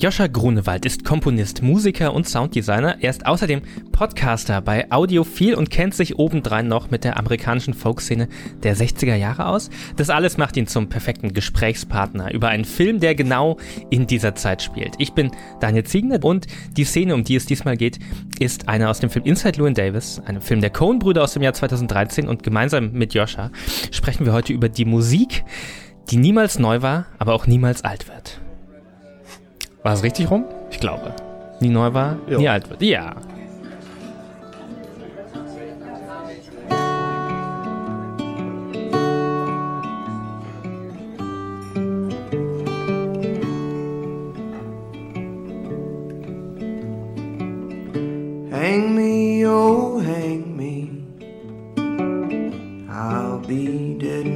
Joscha Grunewald ist Komponist, Musiker und Sounddesigner. Er ist außerdem Podcaster bei Audiophil und kennt sich obendrein noch mit der amerikanischen Folkszene der 60er Jahre aus. Das alles macht ihn zum perfekten Gesprächspartner über einen Film, der genau in dieser Zeit spielt. Ich bin Daniel Ziegner und die Szene, um die es diesmal geht, ist eine aus dem Film Inside Llewyn Davis, einem Film der Coen-Brüder aus dem Jahr 2013 und gemeinsam mit Joscha sprechen wir heute über die Musik, die niemals neu war, aber auch niemals alt wird. War es richtig rum? Ich glaube. Nie neu war, jo. nie alt wird. Ja. Hang me, oh, hang me. I'll be dead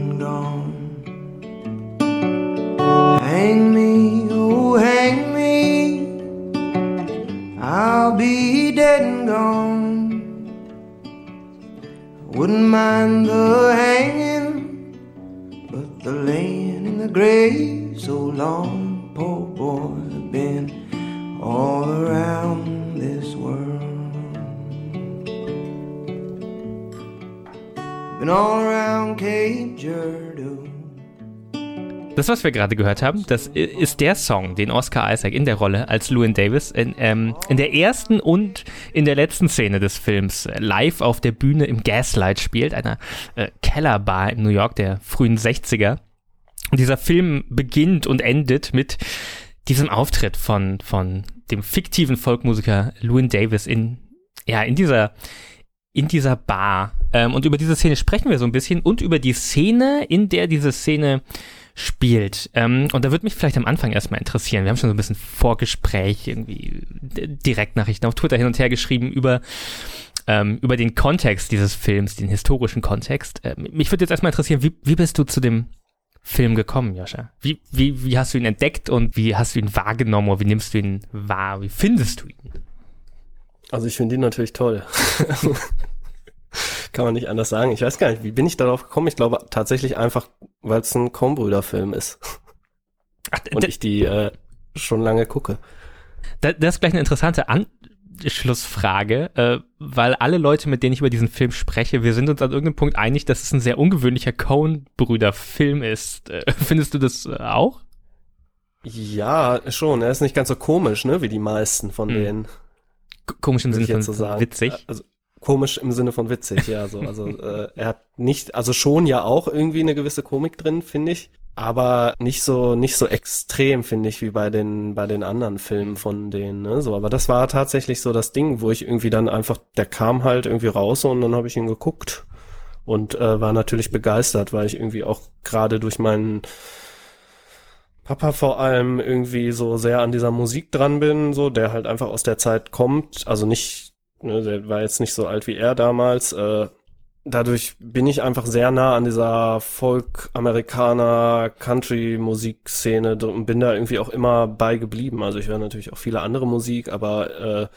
remando Das, was wir gerade gehört haben, das ist der Song, den Oscar Isaac in der Rolle als Llewyn Davis in, ähm, in der ersten und in der letzten Szene des Films live auf der Bühne im Gaslight spielt, einer äh, Kellerbar in New York der frühen 60er. Und dieser Film beginnt und endet mit diesem Auftritt von, von dem fiktiven Folkmusiker Llewyn Davis in, ja, in dieser, in dieser Bar. Ähm, und über diese Szene sprechen wir so ein bisschen und über die Szene, in der diese Szene spielt. Ähm, und da würde mich vielleicht am Anfang erstmal interessieren. Wir haben schon so ein bisschen Vorgespräch, irgendwie Direktnachrichten auf Twitter hin und her geschrieben über ähm, über den Kontext dieses Films, den historischen Kontext. Ähm, mich würde jetzt erstmal interessieren, wie, wie bist du zu dem Film gekommen, Joscha? Wie, wie, wie hast du ihn entdeckt und wie hast du ihn wahrgenommen oder wie nimmst du ihn wahr? Wie findest du ihn? Also ich finde ihn natürlich toll. Kann man nicht anders sagen. Ich weiß gar nicht, wie bin ich darauf gekommen? Ich glaube tatsächlich einfach, weil es ein Coen-Brüder-Film ist. Ach, Und ich die äh, schon lange gucke. Das, ist gleich eine interessante Anschlussfrage, äh, weil alle Leute, mit denen ich über diesen Film spreche, wir sind uns an irgendeinem Punkt einig, dass es ein sehr ungewöhnlicher Coen-Brüder-Film ist. Äh, findest du das äh, auch? Ja, schon. Er ist nicht ganz so komisch, ne, wie die meisten von hm. denen. Komisch im Sinne von so witzig. Also, komisch im Sinne von witzig, ja. So. Also äh, er hat nicht, also schon ja auch irgendwie eine gewisse Komik drin, finde ich. Aber nicht so, nicht so extrem, finde ich, wie bei den, bei den anderen Filmen von denen, ne? So, aber das war tatsächlich so das Ding, wo ich irgendwie dann einfach, der kam halt irgendwie raus und dann habe ich ihn geguckt und äh, war natürlich begeistert, weil ich irgendwie auch gerade durch meinen Papa vor allem irgendwie so sehr an dieser Musik dran bin, so, der halt einfach aus der Zeit kommt, also nicht ne, der war jetzt nicht so alt wie er damals. Äh, dadurch bin ich einfach sehr nah an dieser Folk-Amerikaner Country-Musikszene und bin da irgendwie auch immer bei geblieben. Also ich höre natürlich auch viele andere Musik, aber äh,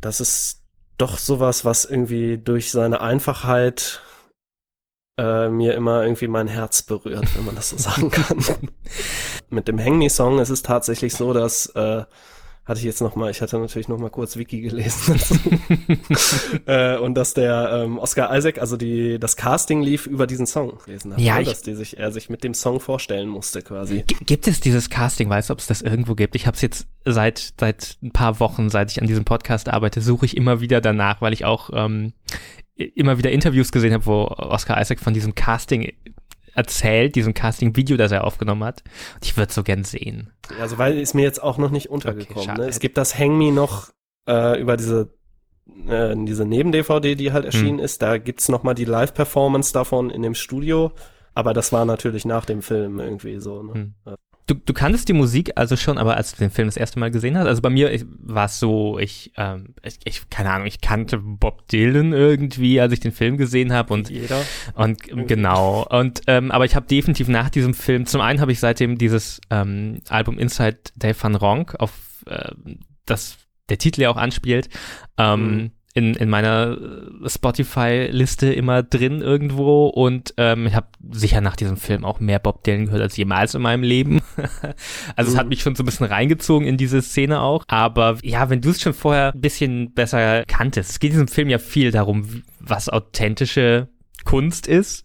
das ist doch sowas, was irgendwie durch seine Einfachheit äh, mir immer irgendwie mein Herz berührt, wenn man das so sagen kann. Mit dem Hang Me Song ist es tatsächlich so, dass äh, hatte ich jetzt noch mal, ich hatte natürlich noch mal kurz Wiki gelesen äh, und dass der ähm, Oscar Isaac, also die das Casting lief über diesen Song gelesen hat, ja, ne? dass die sich er sich mit dem Song vorstellen musste quasi. Gibt es dieses Casting? Weißt du, ob es das irgendwo gibt? Ich habe es jetzt seit seit ein paar Wochen, seit ich an diesem Podcast arbeite, suche ich immer wieder danach, weil ich auch ähm, immer wieder Interviews gesehen habe, wo Oscar Isaac von diesem Casting erzählt, diesem Casting-Video, das er aufgenommen hat. Und ich würde so gern sehen. Also weil ist mir jetzt auch noch nicht untergekommen. Okay, ne? Es gibt das Hang Me noch äh, über diese äh, diese Neben-DVD, die halt erschienen hm. ist. Da gibt's noch mal die Live-Performance davon in dem Studio. Aber das war natürlich nach dem Film irgendwie so. Ne? Hm. Du, du kanntest die Musik also schon, aber als du den Film das erste Mal gesehen hast, also bei mir war es so, ich, ähm, ich, ich, keine Ahnung, ich kannte Bob Dylan irgendwie, als ich den Film gesehen habe und jeder. und genau. Und ähm, aber ich habe definitiv nach diesem Film, zum einen habe ich seitdem dieses ähm, Album Inside Dave Van Ronk, auf äh, das der Titel ja auch anspielt, ähm, mhm in, in meiner äh, Spotify-Liste immer drin irgendwo und ähm, ich habe sicher nach diesem Film auch mehr Bob Dylan gehört als jemals in meinem Leben. also mhm. es hat mhm. mich schon so ein bisschen reingezogen in diese Szene auch. Aber ja, wenn du es schon vorher ein bisschen besser kanntest, es geht in diesem Film ja viel darum, was authentische Kunst ist.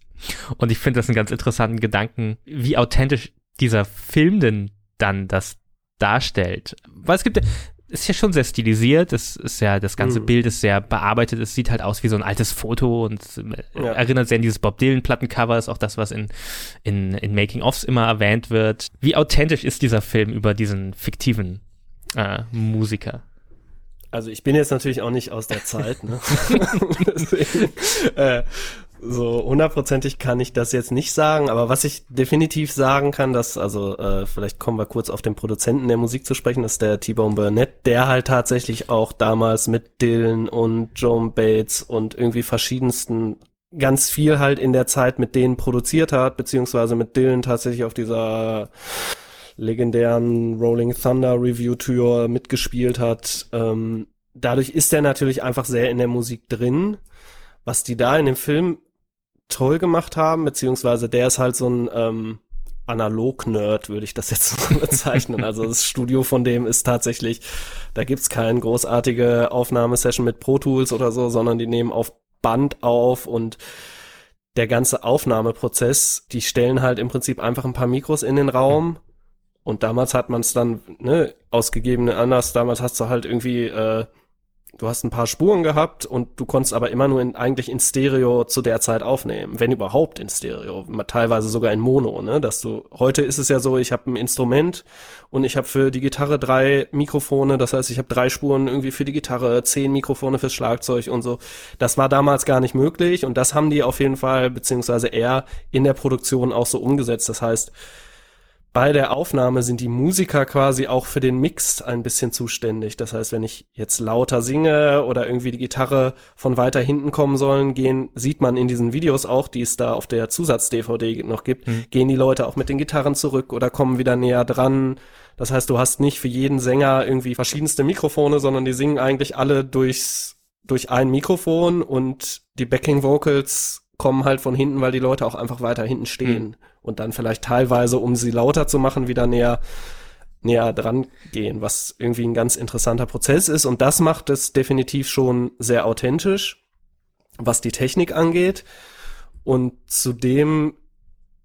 Und ich finde das einen ganz interessanten Gedanken, wie authentisch dieser Film denn dann das darstellt. Weil es gibt, ist ja schon sehr stilisiert, das ist ja, das ganze mhm. Bild ist sehr bearbeitet, es sieht halt aus wie so ein altes Foto und äh, ja. erinnert sehr an dieses Bob Dylan Plattencover, ist auch das, was in, in, in Making-ofs immer erwähnt wird. Wie authentisch ist dieser Film über diesen fiktiven äh, Musiker? Also ich bin jetzt natürlich auch nicht aus der Zeit, ne? Deswegen, äh, so hundertprozentig kann ich das jetzt nicht sagen, aber was ich definitiv sagen kann, dass, also äh, vielleicht kommen wir kurz auf den Produzenten der Musik zu sprechen, ist der T-Bone Burnett, der halt tatsächlich auch damals mit Dylan und Joan Bates und irgendwie verschiedensten ganz viel halt in der Zeit mit denen produziert hat, beziehungsweise mit Dylan tatsächlich auf dieser legendären Rolling Thunder Review Tour mitgespielt hat. Ähm, dadurch ist er natürlich einfach sehr in der Musik drin. Was die da in dem Film toll gemacht haben, beziehungsweise der ist halt so ein ähm, Analog-Nerd, würde ich das jetzt bezeichnen. Also das Studio von dem ist tatsächlich, da gibt's keine großartige Aufnahmesession mit Pro Tools oder so, sondern die nehmen auf Band auf und der ganze Aufnahmeprozess, die stellen halt im Prinzip einfach ein paar Mikros in den Raum. Und damals hat man es dann, ne, ausgegebene anders, damals hast du halt irgendwie äh, Du hast ein paar Spuren gehabt und du konntest aber immer nur in, eigentlich in Stereo zu der Zeit aufnehmen, wenn überhaupt in Stereo, teilweise sogar in Mono, ne? Dass du heute ist es ja so, ich habe ein Instrument und ich habe für die Gitarre drei Mikrofone, das heißt, ich habe drei Spuren irgendwie für die Gitarre, zehn Mikrofone fürs Schlagzeug und so. Das war damals gar nicht möglich und das haben die auf jeden Fall beziehungsweise eher in der Produktion auch so umgesetzt. Das heißt, bei der Aufnahme sind die Musiker quasi auch für den Mix ein bisschen zuständig. Das heißt, wenn ich jetzt lauter singe oder irgendwie die Gitarre von weiter hinten kommen sollen, gehen, sieht man in diesen Videos auch, die es da auf der Zusatz-DVD noch gibt, mhm. gehen die Leute auch mit den Gitarren zurück oder kommen wieder näher dran. Das heißt, du hast nicht für jeden Sänger irgendwie verschiedenste Mikrofone, sondern die singen eigentlich alle durchs, durch ein Mikrofon und die Backing Vocals kommen halt von hinten, weil die Leute auch einfach weiter hinten stehen. Mhm und dann vielleicht teilweise, um sie lauter zu machen, wieder näher näher dran gehen, was irgendwie ein ganz interessanter Prozess ist und das macht es definitiv schon sehr authentisch, was die Technik angeht und zudem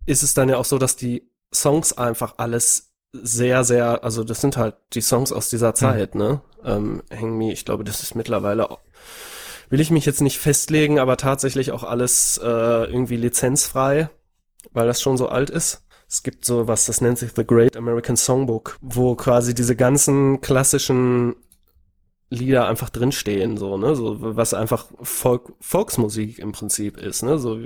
ist es dann ja auch so, dass die Songs einfach alles sehr, sehr, also das sind halt die Songs aus dieser hm. Zeit, ne? Ähm, Hang Me, ich glaube, das ist mittlerweile, will ich mich jetzt nicht festlegen, aber tatsächlich auch alles äh, irgendwie lizenzfrei weil das schon so alt ist. Es gibt so was, das nennt sich The Great American Songbook, wo quasi diese ganzen klassischen Lieder einfach drinstehen, so, ne, so, was einfach Folk, Volksmusik im Prinzip ist, ne, so,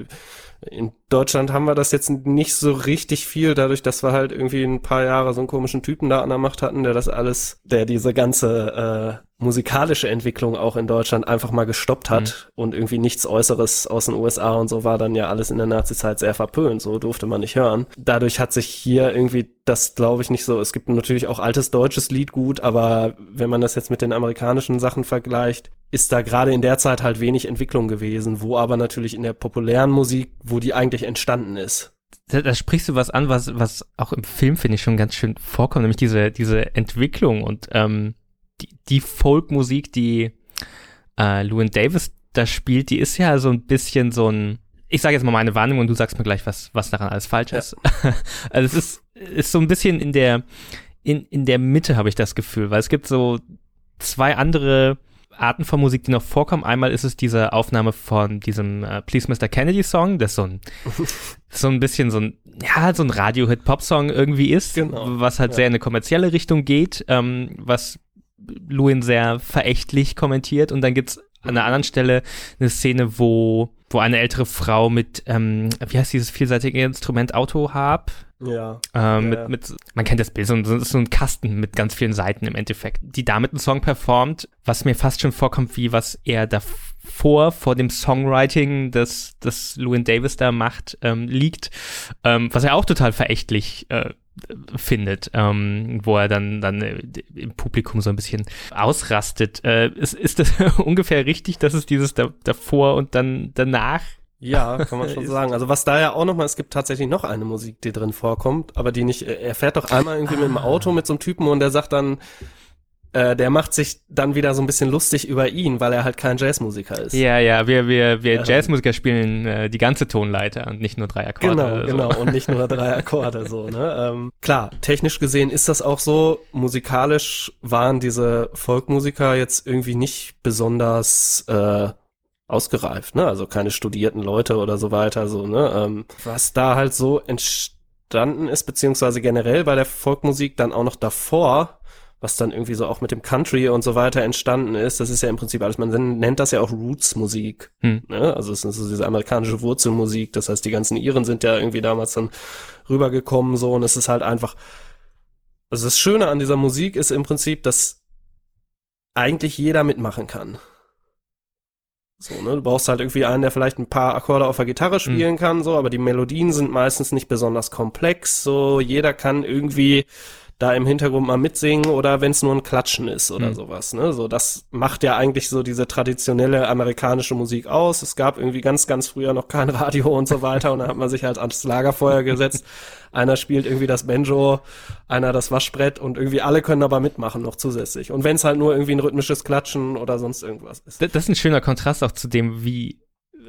in Deutschland haben wir das jetzt nicht so richtig viel, dadurch, dass wir halt irgendwie ein paar Jahre so einen komischen Typen da an der Macht hatten, der das alles, der diese ganze äh, musikalische Entwicklung auch in Deutschland einfach mal gestoppt hat mhm. und irgendwie nichts Äußeres aus den USA und so war dann ja alles in der Nazi-Zeit sehr verpönt, so durfte man nicht hören. Dadurch hat sich hier irgendwie das, glaube ich, nicht so, es gibt natürlich auch altes deutsches Lied gut, aber wenn man das jetzt mit den amerikanischen Sachen vergleicht, ist da gerade in der Zeit halt wenig Entwicklung gewesen, wo aber natürlich in der populären Musik, wo die eigentlich entstanden ist. Da, da sprichst du was an, was, was auch im Film, finde ich, schon ganz schön vorkommt, nämlich diese, diese Entwicklung und ähm, die, die Folkmusik, die äh, Lewin Davis da spielt, die ist ja so ein bisschen so ein, ich sage jetzt mal meine Wahrnehmung und du sagst mir gleich, was, was daran alles falsch ja. ist. also es ist, ist so ein bisschen in der, in, in der Mitte habe ich das Gefühl, weil es gibt so zwei andere Arten von Musik, die noch vorkommen. Einmal ist es diese Aufnahme von diesem äh, Please Mr. Kennedy Song, das so ein, so ein bisschen so ein, ja, so ein Radio-Hit-Pop-Song irgendwie ist, genau. was halt ja. sehr in eine kommerzielle Richtung geht, ähm, was Luin sehr verächtlich kommentiert. Und dann gibt's an einer anderen Stelle eine Szene, wo, wo eine ältere Frau mit, ähm, wie heißt dieses vielseitige Instrument, Autoharp? Ja. Ähm, ja, mit, mit, man kennt das Bild, so, so, so ein Kasten mit ganz vielen Seiten im Endeffekt, die damit einen Song performt, was mir fast schon vorkommt, wie was er davor, vor dem Songwriting, das, das Lewin Davis da macht, ähm, liegt, ähm, was er auch total verächtlich äh, findet, ähm, wo er dann, dann äh, im Publikum so ein bisschen ausrastet. Äh, ist, ist das ungefähr richtig, dass es dieses da, davor und dann danach ja, kann man schon sagen. Also was da ja auch nochmal, es gibt tatsächlich noch eine Musik, die drin vorkommt, aber die nicht, er fährt doch einmal irgendwie ah. mit dem Auto mit so einem Typen und der sagt dann, äh, der macht sich dann wieder so ein bisschen lustig über ihn, weil er halt kein Jazzmusiker ist. Ja, ja, wir, wir, wir ja. Jazzmusiker spielen äh, die ganze Tonleiter und nicht nur drei Akkorde. Genau, so. genau, und nicht nur drei Akkorde so, ne? Ähm, klar, technisch gesehen ist das auch so. Musikalisch waren diese Folkmusiker jetzt irgendwie nicht besonders äh, ausgereift, ne? Also keine studierten Leute oder so weiter, so, ne? Ähm, was da halt so entstanden ist, beziehungsweise generell bei der Folkmusik dann auch noch davor, was dann irgendwie so auch mit dem Country und so weiter entstanden ist, das ist ja im Prinzip alles, man nennt das ja auch Roots-Musik. Hm. Ne? Also es ist so diese amerikanische Wurzelmusik, das heißt, die ganzen Iren sind ja irgendwie damals dann rübergekommen so und es ist halt einfach, also das Schöne an dieser Musik ist im Prinzip, dass eigentlich jeder mitmachen kann. So, ne? Du brauchst halt irgendwie einen, der vielleicht ein paar Akkorde auf der Gitarre spielen mhm. kann, so, aber die Melodien sind meistens nicht besonders komplex. So, jeder kann irgendwie da im Hintergrund mal mitsingen oder wenn es nur ein Klatschen ist oder mhm. sowas. Ne? So, das macht ja eigentlich so diese traditionelle amerikanische Musik aus. Es gab irgendwie ganz, ganz früher noch kein Radio und so weiter und dann hat man sich halt ans Lagerfeuer gesetzt. Einer spielt irgendwie das Banjo, einer das Waschbrett und irgendwie alle können aber mitmachen noch zusätzlich. Und wenn es halt nur irgendwie ein rhythmisches Klatschen oder sonst irgendwas ist. Das ist ein schöner Kontrast auch zu dem, wie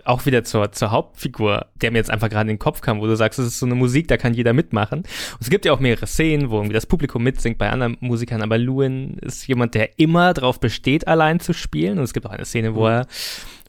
auch wieder zur, zur Hauptfigur, der mir jetzt einfach gerade in den Kopf kam, wo du sagst, es ist so eine Musik, da kann jeder mitmachen. Und es gibt ja auch mehrere Szenen, wo irgendwie das Publikum mitsingt bei anderen Musikern, aber Lewin ist jemand, der immer darauf besteht, allein zu spielen. Und es gibt auch eine Szene, wo mhm. er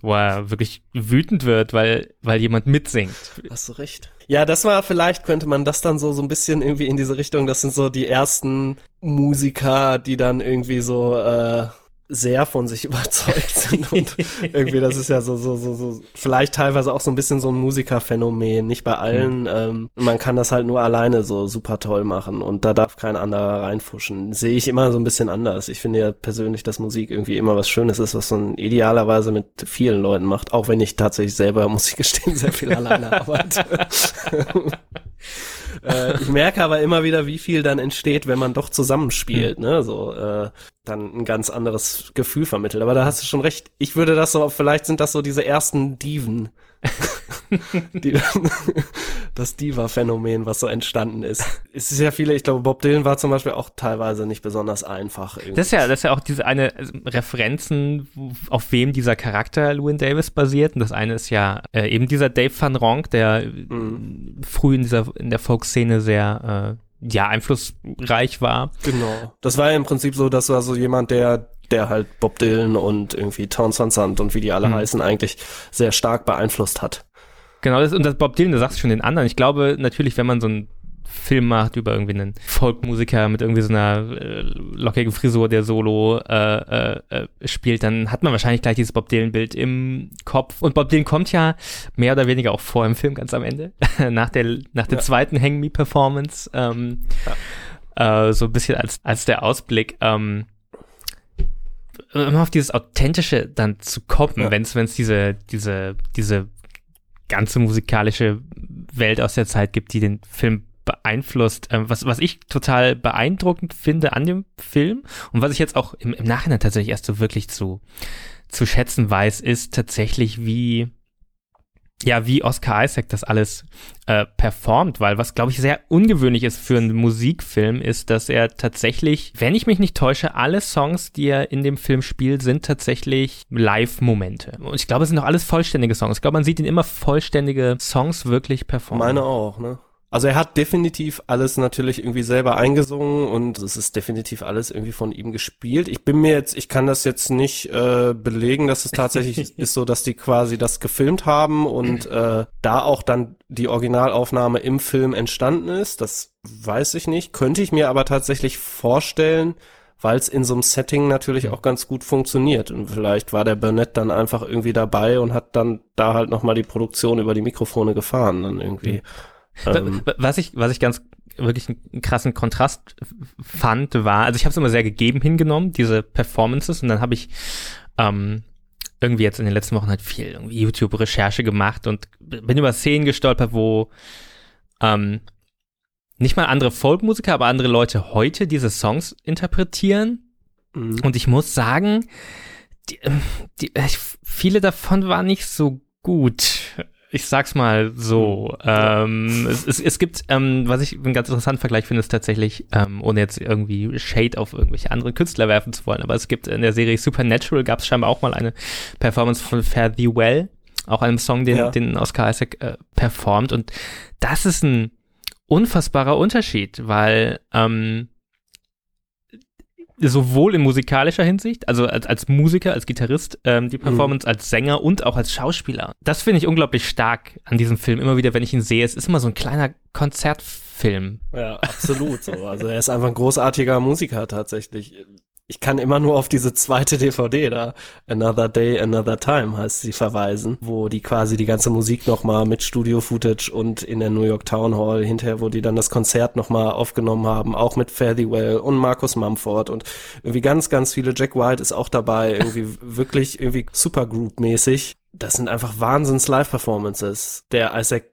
wo er wirklich wütend wird, weil, weil jemand mitsingt. Hast du recht. Ja, das war, vielleicht könnte man das dann so, so ein bisschen irgendwie in diese Richtung, das sind so die ersten Musiker, die dann irgendwie so, äh, sehr von sich überzeugt sind und irgendwie das ist ja so so so so vielleicht teilweise auch so ein bisschen so ein Musikerphänomen nicht bei allen mhm. ähm, man kann das halt nur alleine so super toll machen und da darf kein anderer reinfuschen. Sehe ich immer so ein bisschen anders. Ich finde ja persönlich dass Musik irgendwie immer was Schönes ist was man idealerweise mit vielen Leuten macht auch wenn ich tatsächlich selber muss ich gestehen sehr viel alleine arbeite äh, ich merke aber immer wieder, wie viel dann entsteht, wenn man doch zusammenspielt, mhm. ne? So, äh, dann ein ganz anderes Gefühl vermittelt. Aber da hast du schon recht. Ich würde das so, vielleicht sind das so diese ersten Diven. die, das Diva-Phänomen, was so entstanden ist. Es ist ja viele, ich glaube, Bob Dylan war zum Beispiel auch teilweise nicht besonders einfach. Irgendwie. Das ist ja, das ist ja auch diese eine also Referenzen, auf wem dieser Charakter Lewin Davis basiert. Und das eine ist ja äh, eben dieser Dave Van Ronk, der mhm. früh in dieser, in der Folkszene sehr, äh, ja, einflussreich war. Genau. Das war ja im Prinzip so, dass war so jemand, der der halt Bob Dylan und irgendwie Townsend Sand und wie die alle mhm. heißen eigentlich sehr stark beeinflusst hat. Genau, das, und das Bob Dylan, du sagst schon den anderen. Ich glaube natürlich, wenn man so einen Film macht über irgendwie einen Folkmusiker mit irgendwie so einer äh, lockigen Frisur, der Solo äh, äh, äh, spielt, dann hat man wahrscheinlich gleich dieses Bob Dylan-Bild im Kopf. Und Bob Dylan kommt ja mehr oder weniger auch vor im Film ganz am Ende, nach der nach der ja. zweiten Hang Me Performance, ähm, ja. äh, so ein bisschen als als der Ausblick. Ähm, immer auf dieses Authentische dann zu kommen, ja. wenn es diese, diese, diese ganze musikalische Welt aus der Zeit gibt, die den Film beeinflusst. Ähm, was, was ich total beeindruckend finde an dem Film und was ich jetzt auch im, im Nachhinein tatsächlich erst so wirklich zu, zu schätzen weiß, ist tatsächlich, wie ja, wie Oscar Isaac das alles äh, performt, weil was, glaube ich, sehr ungewöhnlich ist für einen Musikfilm, ist, dass er tatsächlich, wenn ich mich nicht täusche, alle Songs, die er in dem Film spielt, sind tatsächlich Live-Momente. Und ich glaube, es sind auch alles vollständige Songs. Ich glaube, man sieht ihn immer vollständige Songs wirklich performen. Meine auch, ne? Also er hat definitiv alles natürlich irgendwie selber eingesungen und es ist definitiv alles irgendwie von ihm gespielt. Ich bin mir jetzt, ich kann das jetzt nicht äh, belegen, dass es tatsächlich ist so, dass die quasi das gefilmt haben und äh, da auch dann die Originalaufnahme im Film entstanden ist. Das weiß ich nicht. Könnte ich mir aber tatsächlich vorstellen, weil es in so einem Setting natürlich auch ganz gut funktioniert. Und vielleicht war der Burnett dann einfach irgendwie dabei und hat dann da halt nochmal die Produktion über die Mikrofone gefahren dann irgendwie. Ähm. Was ich, was ich ganz wirklich einen krassen Kontrast fand, war, also ich habe es immer sehr gegeben hingenommen, diese Performances, und dann habe ich ähm, irgendwie jetzt in den letzten Wochen halt viel irgendwie YouTube-Recherche gemacht und bin über Szenen gestolpert, wo ähm, nicht mal andere Folkmusiker, aber andere Leute heute diese Songs interpretieren. Mhm. Und ich muss sagen, die, die, viele davon waren nicht so gut. Ich sag's mal so. Mhm. Ähm, es, es, es, gibt, ähm, was ich einen ganz interessanten Vergleich finde, ist tatsächlich, ähm, ohne jetzt irgendwie Shade auf irgendwelche anderen Künstler werfen zu wollen, aber es gibt in der Serie Supernatural gab es scheinbar auch mal eine Performance von Fare Thee Well, auch einem Song, den, ja. den Oscar Isaac äh, performt. Und das ist ein unfassbarer Unterschied, weil ähm, sowohl in musikalischer Hinsicht, also als, als Musiker, als Gitarrist, ähm, die Performance mhm. als Sänger und auch als Schauspieler. Das finde ich unglaublich stark an diesem Film. Immer wieder, wenn ich ihn sehe, es ist immer so ein kleiner Konzertfilm. Ja, absolut so. Also er ist einfach ein großartiger Musiker tatsächlich ich kann immer nur auf diese zweite DVD da, Another Day, Another Time heißt sie verweisen, wo die quasi die ganze Musik nochmal mit Studio-Footage und in der New York Town Hall hinterher, wo die dann das Konzert nochmal aufgenommen haben, auch mit Well und Markus Mumford und irgendwie ganz, ganz viele, Jack White ist auch dabei, irgendwie wirklich irgendwie Supergroup-mäßig. Das sind einfach Wahnsinns Live-Performances. Der Isaac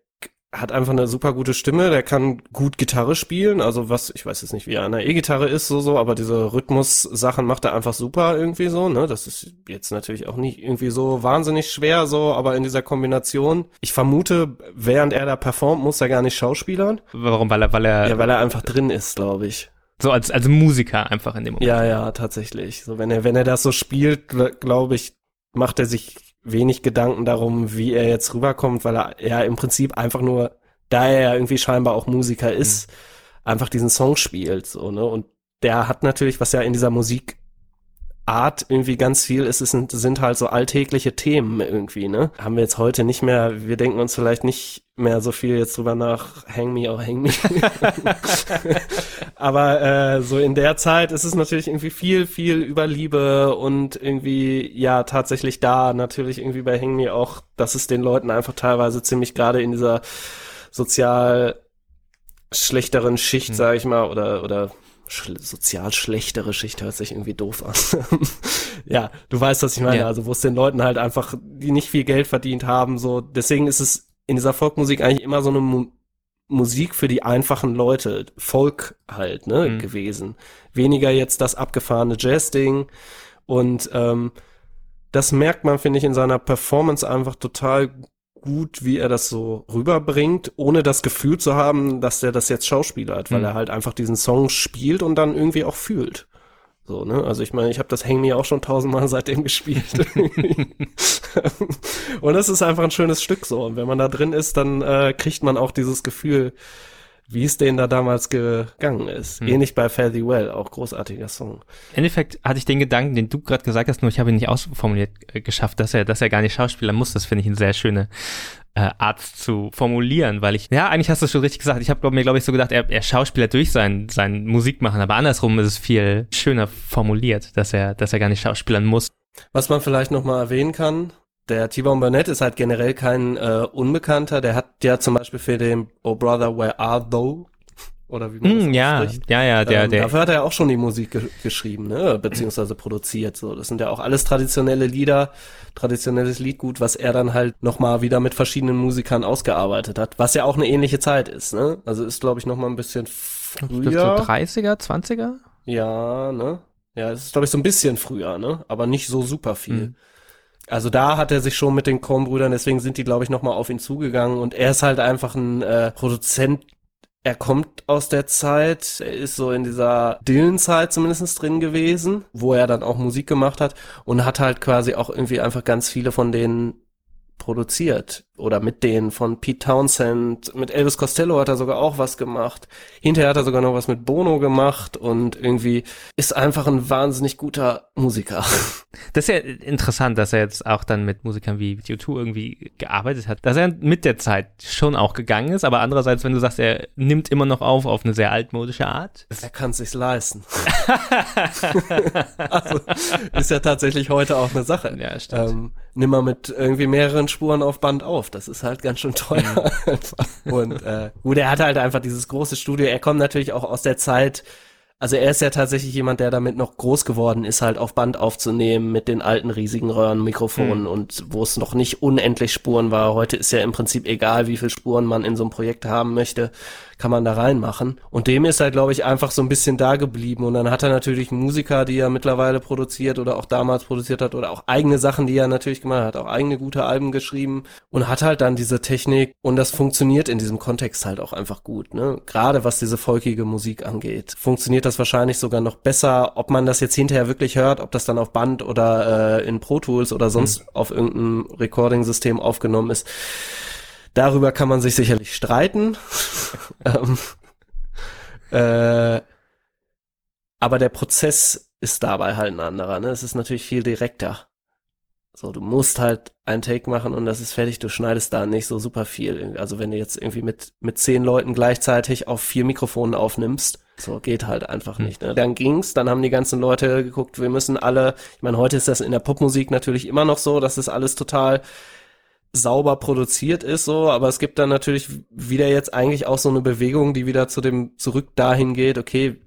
hat einfach eine super gute Stimme, der kann gut Gitarre spielen, also was, ich weiß jetzt nicht, wie er an der E-Gitarre ist, so, so, aber diese Rhythmus-Sachen macht er einfach super irgendwie so, ne, das ist jetzt natürlich auch nicht irgendwie so wahnsinnig schwer, so, aber in dieser Kombination, ich vermute, während er da performt, muss er gar nicht schauspielern. Warum? Weil er, weil er. Ja, weil er einfach drin ist, glaube ich. So als, als Musiker einfach in dem Moment. Ja, ja, tatsächlich. So, wenn er, wenn er das so spielt, glaube ich, macht er sich wenig Gedanken darum, wie er jetzt rüberkommt, weil er ja im Prinzip einfach nur, da er ja irgendwie scheinbar auch Musiker ist, mhm. einfach diesen Song spielt, so, ne? Und der hat natürlich, was ja in dieser Musik Art irgendwie ganz viel ist, es sind, sind halt so alltägliche Themen irgendwie, ne? Haben wir jetzt heute nicht mehr, wir denken uns vielleicht nicht mehr so viel jetzt drüber nach, hang me or hang me. Aber äh, so in der Zeit ist es natürlich irgendwie viel, viel über Liebe und irgendwie, ja, tatsächlich da natürlich irgendwie bei Hang Me auch, dass es den Leuten einfach teilweise ziemlich gerade in dieser sozial schlechteren Schicht, mhm. sage ich mal, oder, oder schl sozial schlechtere Schicht hört sich irgendwie doof an. ja, du weißt, was ich meine. Ja. Also wo es den Leuten halt einfach, die nicht viel Geld verdient haben, so. Deswegen ist es in dieser Folkmusik eigentlich immer so eine Mu Musik für die einfachen Leute, Folk halt, ne, mhm. gewesen. Weniger jetzt das abgefahrene Jazz-Ding. Und ähm, das merkt man, finde ich, in seiner Performance einfach total gut, wie er das so rüberbringt, ohne das Gefühl zu haben, dass er das jetzt Schauspieler hat, weil mhm. er halt einfach diesen Song spielt und dann irgendwie auch fühlt. So, ne? Also ich meine, ich habe das Hang Me auch schon tausendmal seitdem gespielt. und das ist einfach ein schönes Stück so. Und wenn man da drin ist, dann äh, kriegt man auch dieses Gefühl, wie es denen da damals gegangen ist. Hm. Ähnlich bei Fare Thee Well, auch großartiger Song. Im Endeffekt hatte ich den Gedanken, den du gerade gesagt hast, nur ich habe ihn nicht ausformuliert äh, geschafft, dass er, dass er gar nicht Schauspieler muss. Das finde ich eine sehr schöne äh, Art zu formulieren, weil ich, ja, eigentlich hast du schon richtig gesagt. Ich habe glaub, mir, glaube ich, so gedacht, er, er Schauspieler durch sein, sein Musikmachen, aber andersrum ist es viel schöner formuliert, dass er, dass er gar nicht schauspielern muss. Was man vielleicht nochmal erwähnen kann, der T-Bone Burnett ist halt generell kein äh, Unbekannter. Der hat ja zum Beispiel für den Oh Brother, Where Are Thou? Oder wie man mm, das ja, spricht. ja, ja, der, ähm, der. Dafür hat er auch schon die Musik ge geschrieben, ne? beziehungsweise produziert. So, das sind ja auch alles traditionelle Lieder, traditionelles Liedgut, was er dann halt nochmal wieder mit verschiedenen Musikern ausgearbeitet hat, was ja auch eine ähnliche Zeit ist. Ne? Also ist, glaube ich, nochmal ein bisschen früher. So 30er, 20er? Ja, ne? Ja, es ist, glaube ich, so ein bisschen früher, ne? Aber nicht so super viel. Mhm. Also da hat er sich schon mit den Coen-Brüdern, deswegen sind die, glaube ich, nochmal auf ihn zugegangen. Und er ist halt einfach ein äh, Produzent, er kommt aus der Zeit, er ist so in dieser Dylan-Zeit zumindest drin gewesen, wo er dann auch Musik gemacht hat und hat halt quasi auch irgendwie einfach ganz viele von den produziert oder mit denen von Pete Townsend, mit Elvis Costello hat er sogar auch was gemacht. Hinterher hat er sogar noch was mit Bono gemacht und irgendwie ist einfach ein wahnsinnig guter Musiker. Das ist ja interessant, dass er jetzt auch dann mit Musikern wie U2 irgendwie gearbeitet hat, dass er mit der Zeit schon auch gegangen ist, aber andererseits, wenn du sagst, er nimmt immer noch auf auf eine sehr altmodische Art. Er kann es sich leisten. also, ist ja tatsächlich heute auch eine Sache. Ja, stimmt. Ähm, nimm mal mit irgendwie mehreren Spuren auf Band auf. Das ist halt ganz schön teuer. Mhm. Und äh, gut, er hat halt einfach dieses große Studio. Er kommt natürlich auch aus der Zeit, also er ist ja tatsächlich jemand, der damit noch groß geworden ist, halt auf Band aufzunehmen mit den alten riesigen Röhrenmikrofonen mhm. und wo es noch nicht unendlich Spuren war. Heute ist ja im Prinzip egal, wie viele Spuren man in so einem Projekt haben möchte. Kann man da reinmachen. Und dem ist er, glaube ich, einfach so ein bisschen da geblieben. Und dann hat er natürlich Musiker, die er mittlerweile produziert oder auch damals produziert hat oder auch eigene Sachen, die er natürlich gemacht hat, auch eigene gute Alben geschrieben und hat halt dann diese Technik und das funktioniert in diesem Kontext halt auch einfach gut. Ne? Gerade was diese folkige Musik angeht, funktioniert das wahrscheinlich sogar noch besser, ob man das jetzt hinterher wirklich hört, ob das dann auf Band oder äh, in Pro Tools oder sonst mhm. auf irgendeinem Recording-System aufgenommen ist Darüber kann man sich sicherlich streiten. ähm, äh, aber der Prozess ist dabei halt ein anderer. Ne? Es ist natürlich viel direkter. So, du musst halt einen Take machen und das ist fertig. Du schneidest da nicht so super viel. Also wenn du jetzt irgendwie mit mit zehn Leuten gleichzeitig auf vier Mikrofonen aufnimmst, so geht halt einfach hm. nicht. Ne? Dann ging's, dann haben die ganzen Leute geguckt, wir müssen alle. Ich meine, heute ist das in der Popmusik natürlich immer noch so, dass das alles total sauber produziert ist, so, aber es gibt dann natürlich wieder jetzt eigentlich auch so eine Bewegung, die wieder zu dem zurück dahin geht, okay,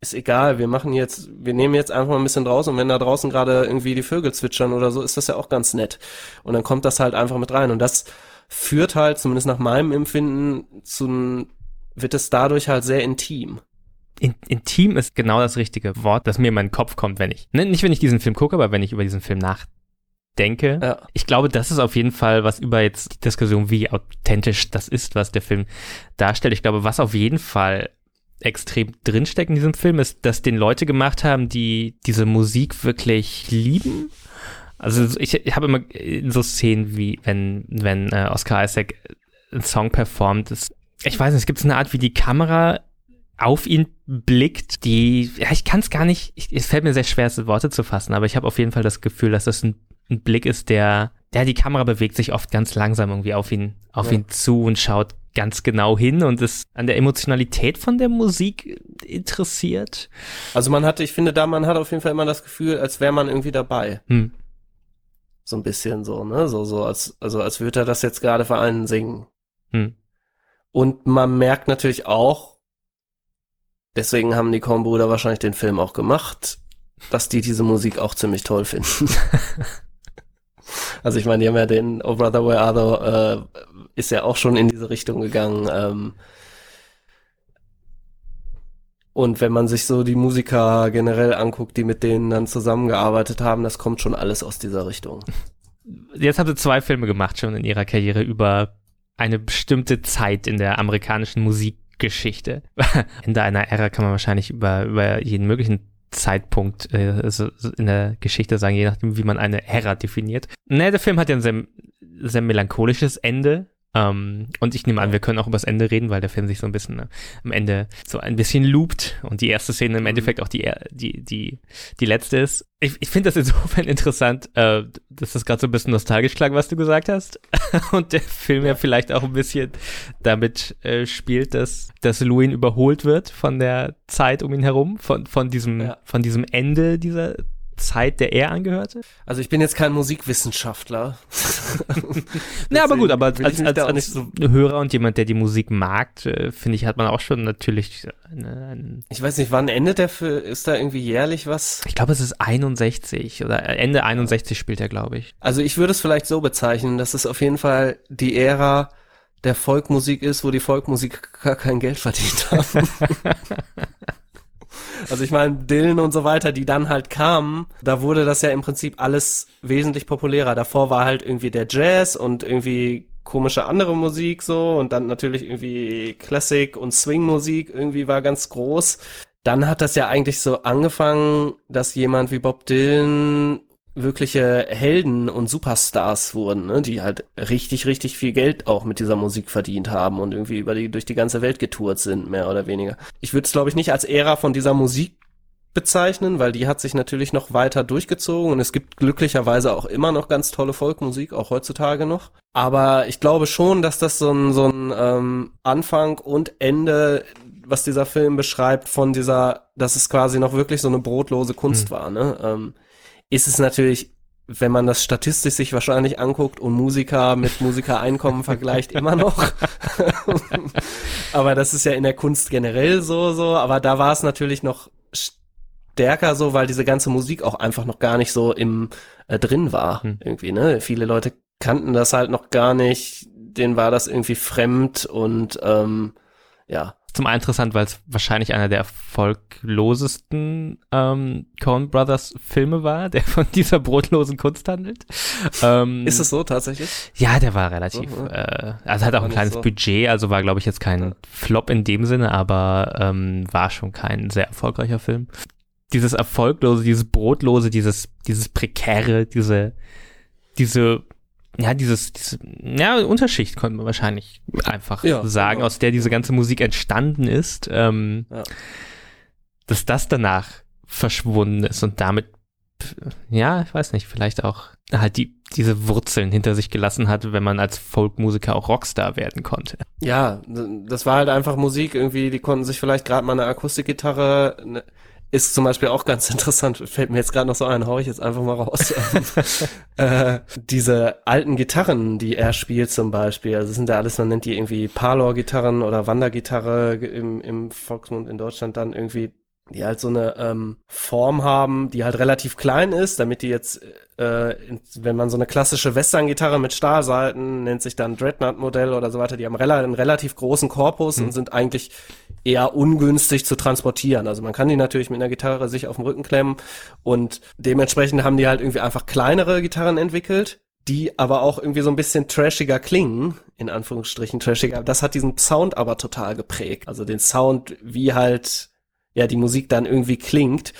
ist egal, wir machen jetzt, wir nehmen jetzt einfach mal ein bisschen draußen und wenn da draußen gerade irgendwie die Vögel zwitschern oder so, ist das ja auch ganz nett. Und dann kommt das halt einfach mit rein. Und das führt halt, zumindest nach meinem Empfinden, zu wird es dadurch halt sehr intim. In, intim ist genau das richtige Wort, das mir in meinen Kopf kommt, wenn ich, ne, nicht wenn ich diesen Film gucke, aber wenn ich über diesen Film nachdenke denke. Ja. Ich glaube, das ist auf jeden Fall was über jetzt die Diskussion, wie authentisch das ist, was der Film darstellt. Ich glaube, was auf jeden Fall extrem drinsteckt in diesem Film, ist, dass den Leute gemacht haben, die diese Musik wirklich lieben. Also ich, ich habe immer in so Szenen wie wenn wenn äh, Oscar Isaac einen Song performt, ist, ich weiß nicht, es gibt so eine Art, wie die Kamera auf ihn blickt, die, ja, ich kann es gar nicht, ich, es fällt mir sehr schwer, es Worte zu fassen, aber ich habe auf jeden Fall das Gefühl, dass das ein ein Blick ist, der, der die Kamera bewegt sich oft ganz langsam irgendwie auf ihn, auf ja. ihn zu und schaut ganz genau hin und ist an der Emotionalität von der Musik interessiert. Also man hat, ich finde da, man hat auf jeden Fall immer das Gefühl, als wäre man irgendwie dabei. Hm. So ein bisschen so, ne? So, so als, also als würde er das jetzt gerade für einen singen. Hm. Und man merkt natürlich auch, deswegen haben die Kornbrüder wahrscheinlich den Film auch gemacht, dass die diese Musik auch ziemlich toll finden. Also ich meine, die haben ja den Oh Brother Where Are Thou, äh, ist ja auch schon in diese Richtung gegangen. Ähm, und wenn man sich so die Musiker generell anguckt, die mit denen dann zusammengearbeitet haben, das kommt schon alles aus dieser Richtung. Jetzt habt ihr zwei Filme gemacht schon in ihrer Karriere über eine bestimmte Zeit in der amerikanischen Musikgeschichte. Ende einer Ära kann man wahrscheinlich über, über jeden möglichen Zeitpunkt äh, in der Geschichte sagen, je nachdem, wie man eine Hera definiert. Ne, der Film hat ja ein sehr, sehr melancholisches Ende. Ähm, und ich nehme an, wir können auch über das Ende reden, weil der Film sich so ein bisschen ne, am Ende so ein bisschen loopt und die erste Szene im mhm. Endeffekt auch die, die, die, die letzte ist. Ich, ich finde das insofern interessant, äh, dass das gerade so ein bisschen nostalgisch klang, was du gesagt hast. und der Film ja vielleicht auch ein bisschen damit äh, spielt, dass, dass Louis überholt wird von der Zeit um ihn herum, von, von diesem, ja. von diesem Ende dieser Zeit, der er angehörte? Also ich bin jetzt kein Musikwissenschaftler. Na, aber gut, aber als, als, als, als so Hörer und jemand, der die Musik mag, äh, finde ich, hat man auch schon natürlich eine, eine Ich weiß nicht, wann endet der für, ist da irgendwie jährlich was? Ich glaube, es ist 61 oder Ende 61 spielt er, glaube ich. Also ich würde es vielleicht so bezeichnen, dass es auf jeden Fall die Ära der Folkmusik ist, wo die Folkmusik gar kein Geld verdient haben. Also ich meine, Dylan und so weiter, die dann halt kamen, da wurde das ja im Prinzip alles wesentlich populärer. Davor war halt irgendwie der Jazz und irgendwie komische andere Musik so und dann natürlich irgendwie Classic und Swing-Musik irgendwie war ganz groß. Dann hat das ja eigentlich so angefangen, dass jemand wie Bob Dylan wirkliche Helden und Superstars wurden, ne? die halt richtig, richtig viel Geld auch mit dieser Musik verdient haben und irgendwie über die, durch die ganze Welt getourt sind, mehr oder weniger. Ich würde es, glaube ich, nicht als Ära von dieser Musik bezeichnen, weil die hat sich natürlich noch weiter durchgezogen und es gibt glücklicherweise auch immer noch ganz tolle Folkmusik, auch heutzutage noch. Aber ich glaube schon, dass das so ein, so ein ähm, Anfang und Ende, was dieser Film beschreibt, von dieser, dass es quasi noch wirklich so eine brotlose Kunst mhm. war. Ne? Ähm, ist es natürlich, wenn man das statistisch sich wahrscheinlich anguckt und Musiker mit Musikereinkommen vergleicht, immer noch. aber das ist ja in der Kunst generell so, so. Aber da war es natürlich noch stärker so, weil diese ganze Musik auch einfach noch gar nicht so im äh, drin war. Hm. Irgendwie, ne? Viele Leute kannten das halt noch gar nicht, denen war das irgendwie fremd und ähm, ja. Zum einen interessant, weil es wahrscheinlich einer der erfolglosesten ähm, Coen Brothers Filme war, der von dieser brotlosen Kunst handelt. Ähm, ist es so tatsächlich? Ja, der war relativ, oh, äh, also hat auch ein kleines so. Budget, also war glaube ich jetzt kein ja. Flop in dem Sinne, aber ähm, war schon kein sehr erfolgreicher Film. Dieses erfolglose, dieses brotlose, dieses, dieses prekäre, diese, diese ja, dieses, diese, ja, Unterschicht könnte man wahrscheinlich einfach ja, sagen, genau. aus der diese ganze Musik entstanden ist, ähm, ja. dass das danach verschwunden ist und damit, ja, ich weiß nicht, vielleicht auch halt die, diese Wurzeln hinter sich gelassen hat, wenn man als Folkmusiker auch Rockstar werden konnte. Ja, das war halt einfach Musik irgendwie, die konnten sich vielleicht gerade mal eine Akustikgitarre, ne, ist zum Beispiel auch ganz interessant, fällt mir jetzt gerade noch so ein, hau ich jetzt einfach mal raus. äh, diese alten Gitarren, die er spielt zum Beispiel, also sind ja alles, man nennt die irgendwie Parlor-Gitarren oder Wandergitarre im, im Volksmund in Deutschland dann irgendwie, die halt so eine ähm, Form haben, die halt relativ klein ist, damit die jetzt äh, wenn man so eine klassische Western-Gitarre mit Stahlseiten, nennt sich dann Dreadnought-Modell oder so weiter, die haben rela einen relativ großen Korpus mhm. und sind eigentlich eher ungünstig zu transportieren. Also man kann die natürlich mit einer Gitarre sich auf den Rücken klemmen und dementsprechend haben die halt irgendwie einfach kleinere Gitarren entwickelt, die aber auch irgendwie so ein bisschen trashiger klingen, in Anführungsstrichen trashiger. Das hat diesen Sound aber total geprägt. Also den Sound, wie halt ja die Musik dann irgendwie klingt,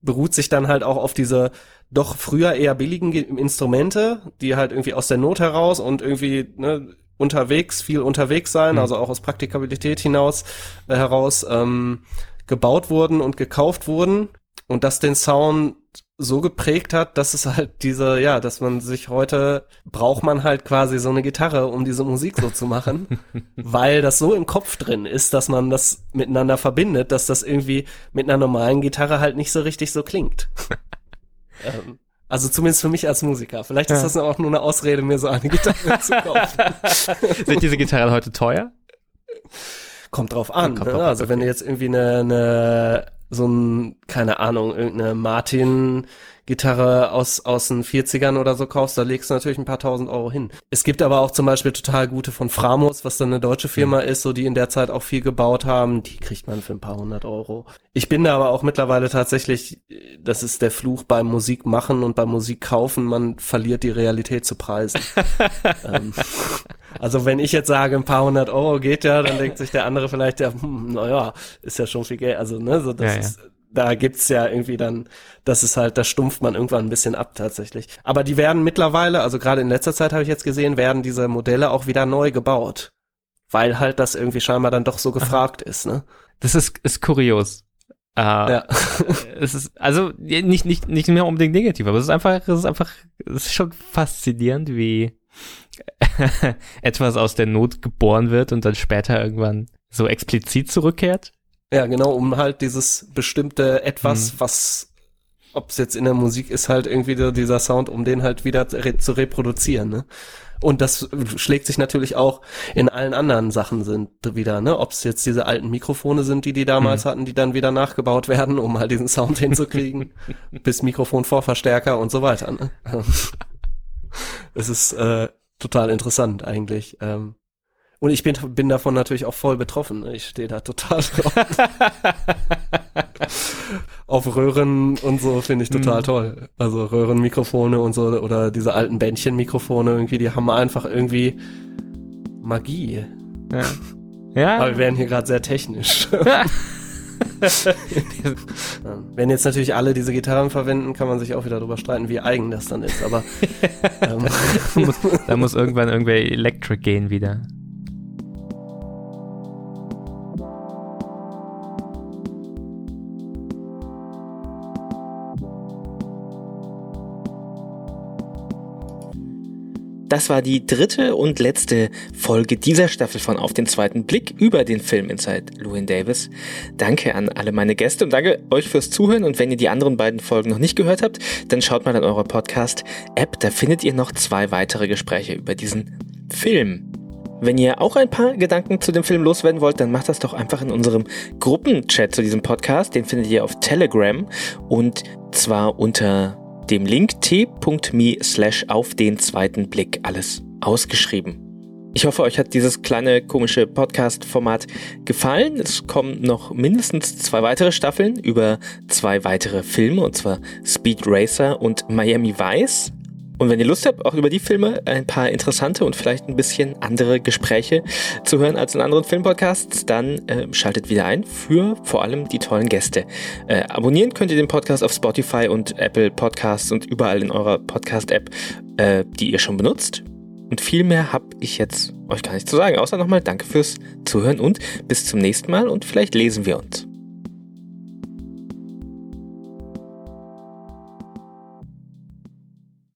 beruht sich dann halt auch auf diese doch früher eher billigen Instrumente, die halt irgendwie aus der Not heraus und irgendwie ne, unterwegs, viel unterwegs sein, mhm. also auch aus Praktikabilität hinaus äh, heraus ähm, gebaut wurden und gekauft wurden und das den Sound so geprägt hat, dass es halt diese, ja, dass man sich heute braucht man halt quasi so eine Gitarre, um diese Musik so zu machen, weil das so im Kopf drin ist, dass man das miteinander verbindet, dass das irgendwie mit einer normalen Gitarre halt nicht so richtig so klingt. Ähm, also zumindest für mich als Musiker. Vielleicht ist das auch nur eine Ausrede, mir so eine Gitarre zu kaufen. Sind diese Gitarren heute teuer? Kommt drauf an. Kommt ne? drauf also okay. wenn du jetzt irgendwie eine, eine so ein, keine Ahnung, irgendeine Martin Gitarre aus, aus den 40ern oder so kaufst, da legst du natürlich ein paar tausend Euro hin. Es gibt aber auch zum Beispiel total gute von Framos, was dann eine deutsche Firma mhm. ist, so die in der Zeit auch viel gebaut haben. Die kriegt man für ein paar hundert Euro. Ich bin da aber auch mittlerweile tatsächlich, das ist der Fluch beim Musik machen und beim Musik kaufen, man verliert die Realität zu preisen. ähm, also wenn ich jetzt sage, ein paar hundert Euro geht ja, dann denkt sich der andere vielleicht, ja, hm, naja, ist ja schon viel Geld. Also, ne, so das ja, ist, da gibt's ja irgendwie dann, das ist halt, da stumpft man irgendwann ein bisschen ab tatsächlich. Aber die werden mittlerweile, also gerade in letzter Zeit habe ich jetzt gesehen, werden diese Modelle auch wieder neu gebaut. Weil halt das irgendwie scheinbar dann doch so gefragt ist, ne? Das ist, ist kurios. Uh, ja. es ist, also, nicht, nicht, nicht mehr unbedingt negativ, aber es ist einfach, es ist einfach, es ist schon faszinierend, wie etwas aus der Not geboren wird und dann später irgendwann so explizit zurückkehrt. Ja, genau, um halt dieses bestimmte etwas, mhm. was, ob es jetzt in der Musik ist, halt irgendwie dieser Sound, um den halt wieder re zu reproduzieren, ne? Und das schlägt sich natürlich auch in allen anderen Sachen sind wieder, ne? Ob es jetzt diese alten Mikrofone sind, die die damals mhm. hatten, die dann wieder nachgebaut werden, um halt diesen Sound hinzukriegen, bis Mikrofonvorverstärker und so weiter. Ne? Es ist äh, total interessant eigentlich. Ähm, und ich bin, bin davon natürlich auch voll betroffen. Ich stehe da total drauf. Auf Röhren und so finde ich total mhm. toll. Also Röhrenmikrofone und so oder diese alten Bändchenmikrofone irgendwie, die haben einfach irgendwie Magie. Ja. ja. Aber wir werden hier gerade sehr technisch. Wenn jetzt natürlich alle diese Gitarren verwenden, kann man sich auch wieder darüber streiten, wie eigen das dann ist. Aber ähm. da, muss, da muss irgendwann irgendwer Electric gehen wieder. Das war die dritte und letzte Folge dieser Staffel von Auf den zweiten Blick über den Film Inside Llewyn Davis. Danke an alle meine Gäste und danke euch fürs Zuhören. Und wenn ihr die anderen beiden Folgen noch nicht gehört habt, dann schaut mal in eurer Podcast-App. Da findet ihr noch zwei weitere Gespräche über diesen Film. Wenn ihr auch ein paar Gedanken zu dem Film loswerden wollt, dann macht das doch einfach in unserem Gruppenchat zu diesem Podcast. Den findet ihr auf Telegram und zwar unter dem Link t.me slash auf den zweiten Blick alles ausgeschrieben. Ich hoffe, euch hat dieses kleine komische Podcast-Format gefallen. Es kommen noch mindestens zwei weitere Staffeln über zwei weitere Filme, und zwar Speed Racer und Miami Vice. Und wenn ihr Lust habt, auch über die Filme ein paar interessante und vielleicht ein bisschen andere Gespräche zu hören als in anderen Filmpodcasts, dann äh, schaltet wieder ein für vor allem die tollen Gäste. Äh, abonnieren könnt ihr den Podcast auf Spotify und Apple Podcasts und überall in eurer Podcast-App, äh, die ihr schon benutzt. Und viel mehr habe ich jetzt euch gar nicht zu sagen, außer nochmal Danke fürs Zuhören und bis zum nächsten Mal und vielleicht lesen wir uns.